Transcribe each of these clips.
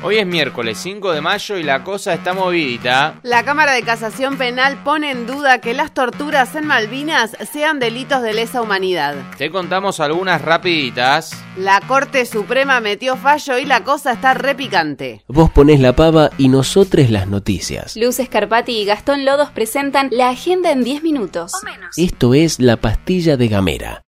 Hoy es miércoles 5 de mayo y la cosa está movidita. La Cámara de Casación Penal pone en duda que las torturas en Malvinas sean delitos de lesa humanidad. Te contamos algunas rapiditas. La Corte Suprema metió fallo y la cosa está repicante. Vos ponés la pava y nosotros las noticias. Luz Escarpati y Gastón Lodos presentan la agenda en 10 minutos. Esto es la pastilla de Gamera.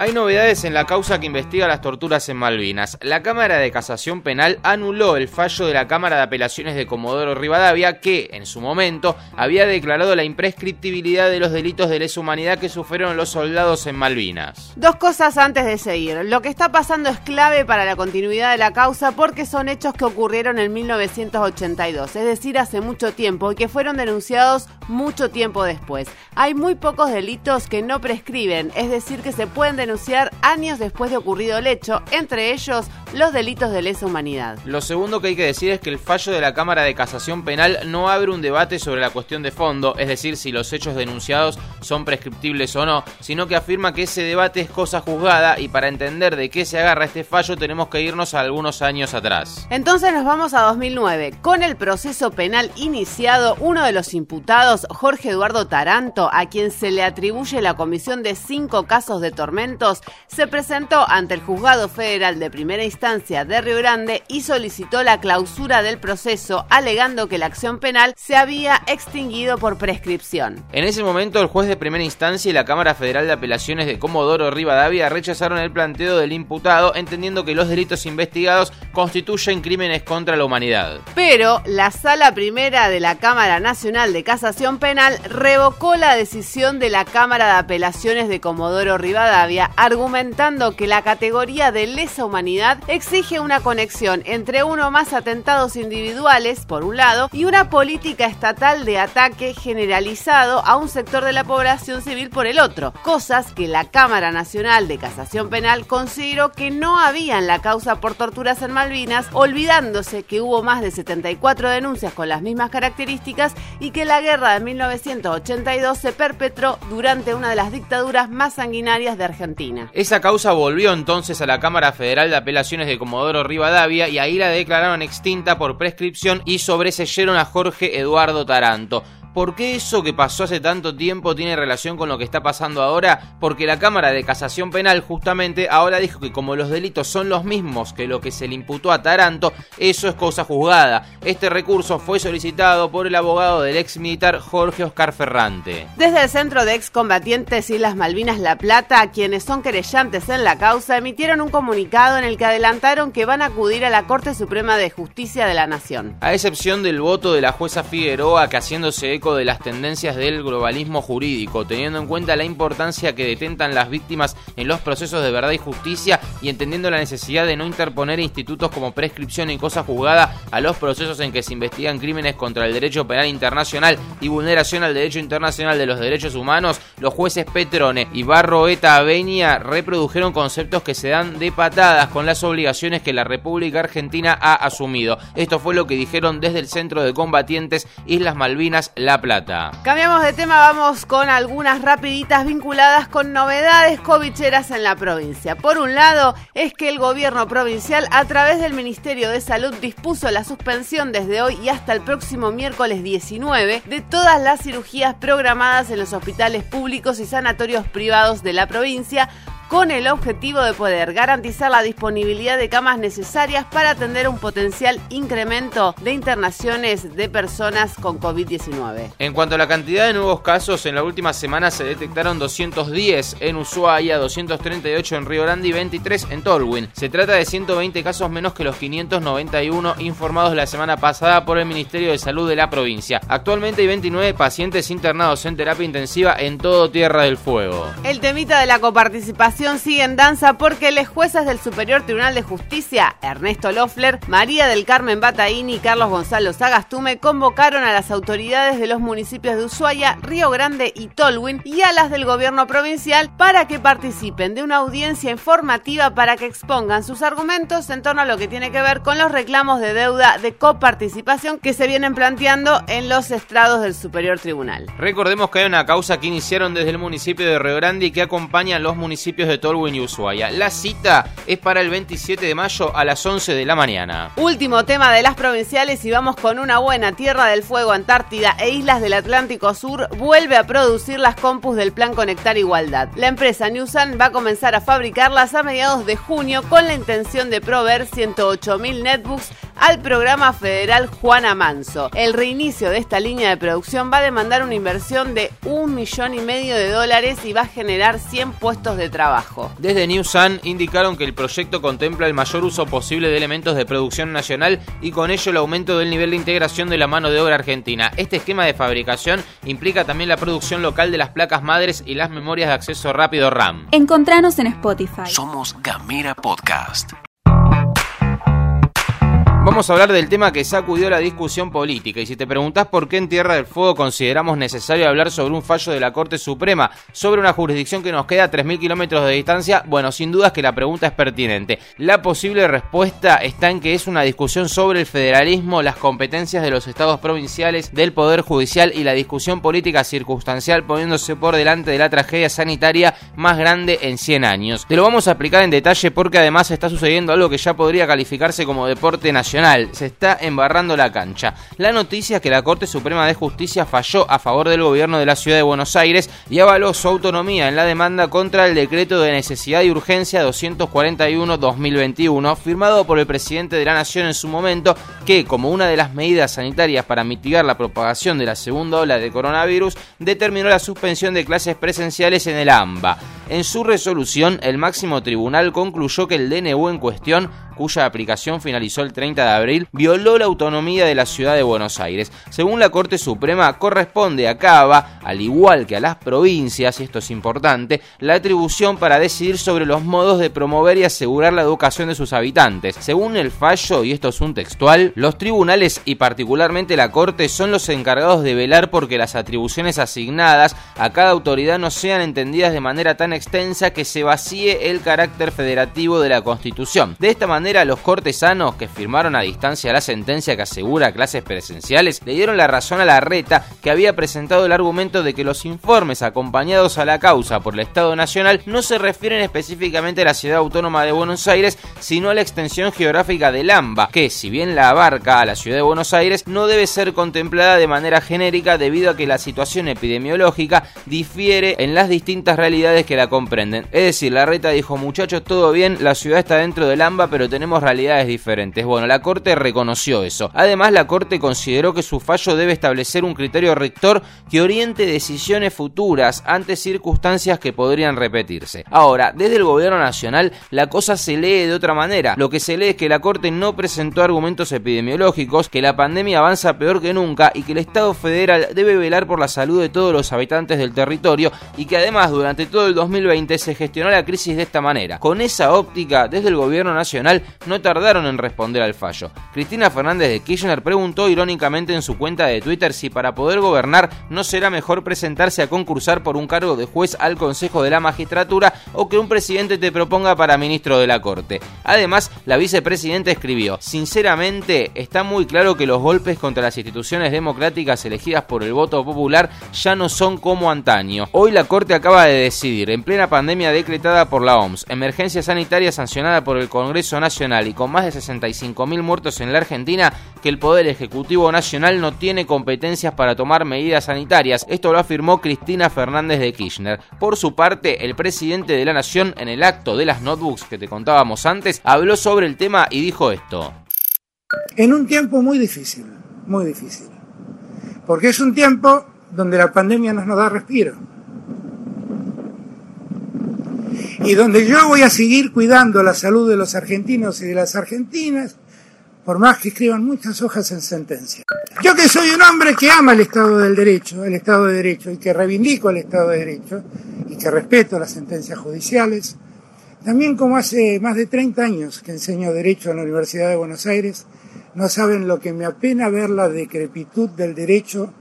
Hay novedades en la causa que investiga las torturas en Malvinas. La Cámara de Casación Penal anuló el fallo de la Cámara de Apelaciones de Comodoro Rivadavia que, en su momento, había declarado la imprescriptibilidad de los delitos de lesa humanidad que sufrieron los soldados en Malvinas. Dos cosas antes de seguir. Lo que está pasando es clave para la continuidad de la causa porque son hechos que ocurrieron en 1982, es decir, hace mucho tiempo y que fueron denunciados mucho tiempo después. Hay muy pocos delitos que no prescriben, es decir, que se pueden denunciar denunciar años después de ocurrido el hecho, entre ellos los delitos de lesa humanidad. Lo segundo que hay que decir es que el fallo de la Cámara de Casación Penal no abre un debate sobre la cuestión de fondo, es decir, si los hechos denunciados son prescriptibles o no, sino que afirma que ese debate es cosa juzgada y para entender de qué se agarra este fallo tenemos que irnos a algunos años atrás. Entonces nos vamos a 2009. Con el proceso penal iniciado, uno de los imputados, Jorge Eduardo Taranto, a quien se le atribuye la comisión de cinco casos de tormento, se presentó ante el Juzgado Federal de Primera Instancia de Río Grande y solicitó la clausura del proceso, alegando que la acción penal se había extinguido por prescripción. En ese momento, el juez de primera instancia y la Cámara Federal de Apelaciones de Comodoro Rivadavia rechazaron el planteo del imputado, entendiendo que los delitos investigados constituyen crímenes contra la humanidad. Pero la Sala Primera de la Cámara Nacional de Casación Penal revocó la decisión de la Cámara de Apelaciones de Comodoro Rivadavia argumentando que la categoría de lesa humanidad exige una conexión entre uno más atentados individuales, por un lado, y una política estatal de ataque generalizado a un sector de la población civil por el otro, cosas que la Cámara Nacional de Casación Penal consideró que no había en la causa por torturas en Malvinas, olvidándose que hubo más de 74 denuncias con las mismas características y que la guerra de 1982 se perpetró durante una de las dictaduras más sanguinarias de Argentina. Esa causa volvió entonces a la Cámara Federal de De Comodoro Rivadavia y ahí la declararon extinta por prescripción y sobreseyeron a Jorge Eduardo Taranto. ¿Por qué eso que pasó hace tanto tiempo tiene relación con lo que está pasando ahora? Porque la Cámara de Casación Penal justamente ahora dijo que como los delitos son los mismos que lo que se le imputó a Taranto, eso es cosa juzgada. Este recurso fue solicitado por el abogado del ex militar Jorge Oscar Ferrante. Desde el Centro de Excombatientes Islas Malvinas La Plata, quienes son querellantes en la causa, emitieron un comunicado en el que adelantaron que van a acudir a la Corte Suprema de Justicia de la Nación. A excepción del voto de la jueza Figueroa que haciéndose eco de las tendencias del globalismo jurídico, teniendo en cuenta la importancia que detentan las víctimas en los procesos de verdad y justicia y entendiendo la necesidad de no interponer institutos como prescripción y cosa juzgada a los procesos en que se investigan crímenes contra el derecho penal internacional y vulneración al derecho internacional de los derechos humanos, los jueces Petrone y Barroeta Avenia reprodujeron conceptos que se dan de patadas con las obligaciones que la República Argentina ha asumido. Esto fue lo que dijeron desde el Centro de Combatientes Islas Malvinas, La Plata. Cambiamos de tema, vamos con algunas rapiditas vinculadas con novedades covicheras en la provincia. Por un lado, es que el gobierno provincial a través del Ministerio de Salud dispuso la suspensión desde hoy y hasta el próximo miércoles 19 de todas las cirugías programadas en los hospitales públicos y sanatorios privados de la provincia con el objetivo de poder garantizar la disponibilidad de camas necesarias para atender un potencial incremento de internaciones de personas con COVID-19. En cuanto a la cantidad de nuevos casos, en la última semana se detectaron 210 en Ushuaia, 238 en Río Grande y 23 en Tolwyn. Se trata de 120 casos menos que los 591 informados la semana pasada por el Ministerio de Salud de la provincia. Actualmente hay 29 pacientes internados en terapia intensiva en todo Tierra del Fuego. El temita de la coparticipación información sigue en danza porque los jueces del Superior Tribunal de Justicia, Ernesto Loeffler, María del Carmen Bataini y Carlos Gonzalo Sagastume, convocaron a las autoridades de los municipios de Ushuaia, Río Grande y Tolwyn y a las del gobierno provincial para que participen de una audiencia informativa para que expongan sus argumentos en torno a lo que tiene que ver con los reclamos de deuda de coparticipación que se vienen planteando en los estrados del Superior Tribunal. Recordemos que hay una causa que iniciaron desde el municipio de Río Grande y que acompaña a los municipios de Tolwyn y Ushuaia. La cita es para el 27 de mayo a las 11 de la mañana. Último tema de las provinciales y vamos con una buena Tierra del Fuego, Antártida e Islas del Atlántico Sur vuelve a producir las compus del Plan Conectar Igualdad. La empresa Newsan va a comenzar a fabricarlas a mediados de junio con la intención de proveer 108.000 netbooks al programa federal Juana Manso. El reinicio de esta línea de producción va a demandar una inversión de un millón y medio de dólares y va a generar 100 puestos de trabajo. Desde New Sun indicaron que el proyecto contempla el mayor uso posible de elementos de producción nacional y con ello el aumento del nivel de integración de la mano de obra argentina. Este esquema de fabricación implica también la producción local de las placas madres y las memorias de acceso rápido RAM. Encontranos en Spotify. Somos Gamera Podcast. Vamos a hablar del tema que sacudió la discusión política y si te preguntás por qué en Tierra del Fuego consideramos necesario hablar sobre un fallo de la Corte Suprema sobre una jurisdicción que nos queda a 3.000 kilómetros de distancia, bueno, sin duda es que la pregunta es pertinente. La posible respuesta está en que es una discusión sobre el federalismo, las competencias de los estados provinciales, del Poder Judicial y la discusión política circunstancial poniéndose por delante de la tragedia sanitaria más grande en 100 años. Te lo vamos a explicar en detalle porque además está sucediendo algo que ya podría calificarse como deporte nacional se está embarrando la cancha. La noticia es que la Corte Suprema de Justicia falló a favor del gobierno de la ciudad de Buenos Aires y avaló su autonomía en la demanda contra el decreto de necesidad y urgencia 241-2021, firmado por el presidente de la Nación en su momento, que, como una de las medidas sanitarias para mitigar la propagación de la segunda ola de coronavirus, determinó la suspensión de clases presenciales en el AMBA. En su resolución, el máximo tribunal concluyó que el DNU en cuestión cuya aplicación finalizó el 30 de abril, violó la autonomía de la ciudad de Buenos Aires. Según la Corte Suprema, corresponde a Cava, al igual que a las provincias, y esto es importante, la atribución para decidir sobre los modos de promover y asegurar la educación de sus habitantes. Según el fallo, y esto es un textual, los tribunales y particularmente la Corte son los encargados de velar porque las atribuciones asignadas a cada autoridad no sean entendidas de manera tan extensa que se vacíe el carácter federativo de la Constitución. De esta manera, los cortesanos que firmaron a distancia la sentencia que asegura clases presenciales le dieron la razón a la reta que había presentado el argumento de que los informes acompañados a la causa por el Estado Nacional no se refieren específicamente a la ciudad autónoma de Buenos Aires, sino a la extensión geográfica del AMBA, que si bien la abarca a la ciudad de Buenos Aires, no debe ser contemplada de manera genérica debido a que la situación epidemiológica difiere en las distintas realidades que la comprenden. Es decir, la reta dijo, muchachos, todo bien, la ciudad está dentro del AMBA, pero tenemos realidades diferentes. Bueno, la Corte reconoció eso. Además, la Corte consideró que su fallo debe establecer un criterio rector que oriente decisiones futuras ante circunstancias que podrían repetirse. Ahora, desde el gobierno nacional, la cosa se lee de otra manera. Lo que se lee es que la Corte no presentó argumentos epidemiológicos, que la pandemia avanza peor que nunca y que el Estado federal debe velar por la salud de todos los habitantes del territorio y que además durante todo el 2020 se gestionó la crisis de esta manera. Con esa óptica, desde el gobierno nacional no tardaron en responder al fallo. Cristina Fernández de Kirchner preguntó irónicamente en su cuenta de Twitter si para poder gobernar no será mejor presentarse a concursar por un cargo de juez al Consejo de la Magistratura o que un presidente te proponga para ministro de la Corte. Además, la vicepresidenta escribió, sinceramente está muy claro que los golpes contra las instituciones democráticas elegidas por el voto popular ya no son como antaño. Hoy la Corte acaba de decidir, en plena pandemia decretada por la OMS, emergencia sanitaria sancionada por el Congreso Nacional, y con más de 65.000 muertos en la Argentina que el Poder Ejecutivo Nacional no tiene competencias para tomar medidas sanitarias. Esto lo afirmó Cristina Fernández de Kirchner. Por su parte, el presidente de la Nación en el acto de las notebooks que te contábamos antes habló sobre el tema y dijo esto. En un tiempo muy difícil, muy difícil. Porque es un tiempo donde la pandemia nos, nos da respiro y donde yo voy a seguir cuidando la salud de los argentinos y de las argentinas, por más que escriban muchas hojas en sentencia. Yo que soy un hombre que ama el Estado del Derecho, el Estado de Derecho, y que reivindico el Estado de Derecho, y que respeto las sentencias judiciales, También como hace más de 30 años que enseño Derecho en la Universidad de Buenos Aires, no saben lo que me apena ver la decrepitud del derecho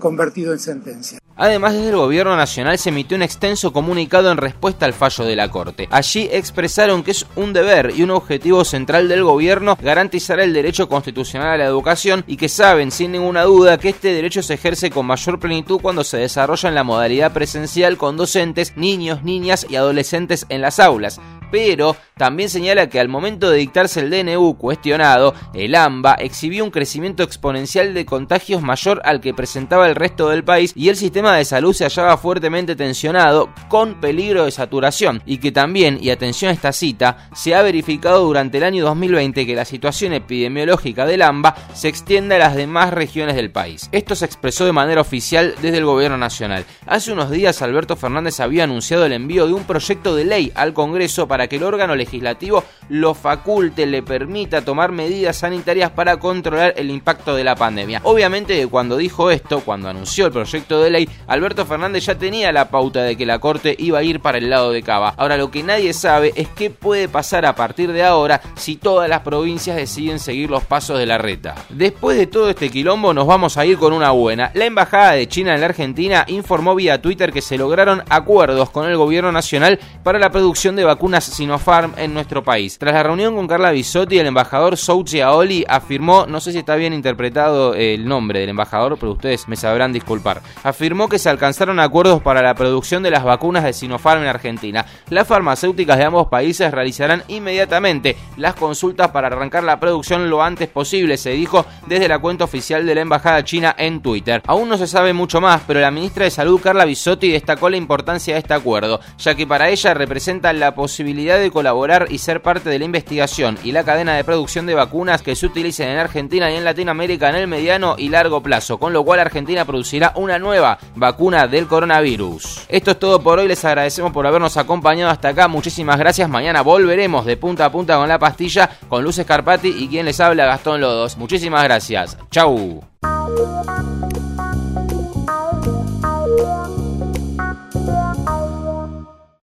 convertido en sentencia. Además, desde el gobierno nacional se emitió un extenso comunicado en respuesta al fallo de la Corte. Allí expresaron que es un deber y un objetivo central del gobierno garantizar el derecho constitucional a la educación y que saben sin ninguna duda que este derecho se ejerce con mayor plenitud cuando se desarrolla en la modalidad presencial con docentes, niños, niñas y adolescentes en las aulas pero también señala que al momento de dictarse el DNU cuestionado, el AMBA exhibió un crecimiento exponencial de contagios mayor al que presentaba el resto del país y el sistema de salud se hallaba fuertemente tensionado con peligro de saturación y que también, y atención a esta cita, se ha verificado durante el año 2020 que la situación epidemiológica del AMBA se extiende a las demás regiones del país. Esto se expresó de manera oficial desde el gobierno nacional. Hace unos días Alberto Fernández había anunciado el envío de un proyecto de ley al Congreso para para que el órgano legislativo legislativo lo faculte, le permita tomar medidas sanitarias para controlar el impacto de la pandemia. Obviamente cuando dijo esto, cuando anunció el proyecto de ley, Alberto Fernández ya tenía la pauta de que la Corte iba a ir para el lado de Cava. Ahora lo que nadie sabe es qué puede pasar a partir de ahora si todas las provincias deciden seguir los pasos de la reta. Después de todo este quilombo nos vamos a ir con una buena. La Embajada de China en la Argentina informó vía Twitter que se lograron acuerdos con el gobierno nacional para la producción de vacunas Sinopharm en nuestro país. Tras la reunión con Carla Bisotti, el embajador Souchi Aoli afirmó, no sé si está bien interpretado el nombre del embajador, pero ustedes me sabrán disculpar, afirmó que se alcanzaron acuerdos para la producción de las vacunas de Sinopharm en Argentina. Las farmacéuticas de ambos países realizarán inmediatamente las consultas para arrancar la producción lo antes posible, se dijo desde la cuenta oficial de la embajada china en Twitter. Aún no se sabe mucho más, pero la ministra de Salud Carla Bisotti destacó la importancia de este acuerdo, ya que para ella representa la posibilidad de colaborar y ser de la investigación y la cadena de producción de vacunas que se utilicen en Argentina y en Latinoamérica en el mediano y largo plazo, con lo cual Argentina producirá una nueva vacuna del coronavirus. Esto es todo por hoy, les agradecemos por habernos acompañado hasta acá, muchísimas gracias, mañana volveremos de punta a punta con la pastilla, con Luces Carpati y quien les habla Gastón Lodos. Muchísimas gracias, chau.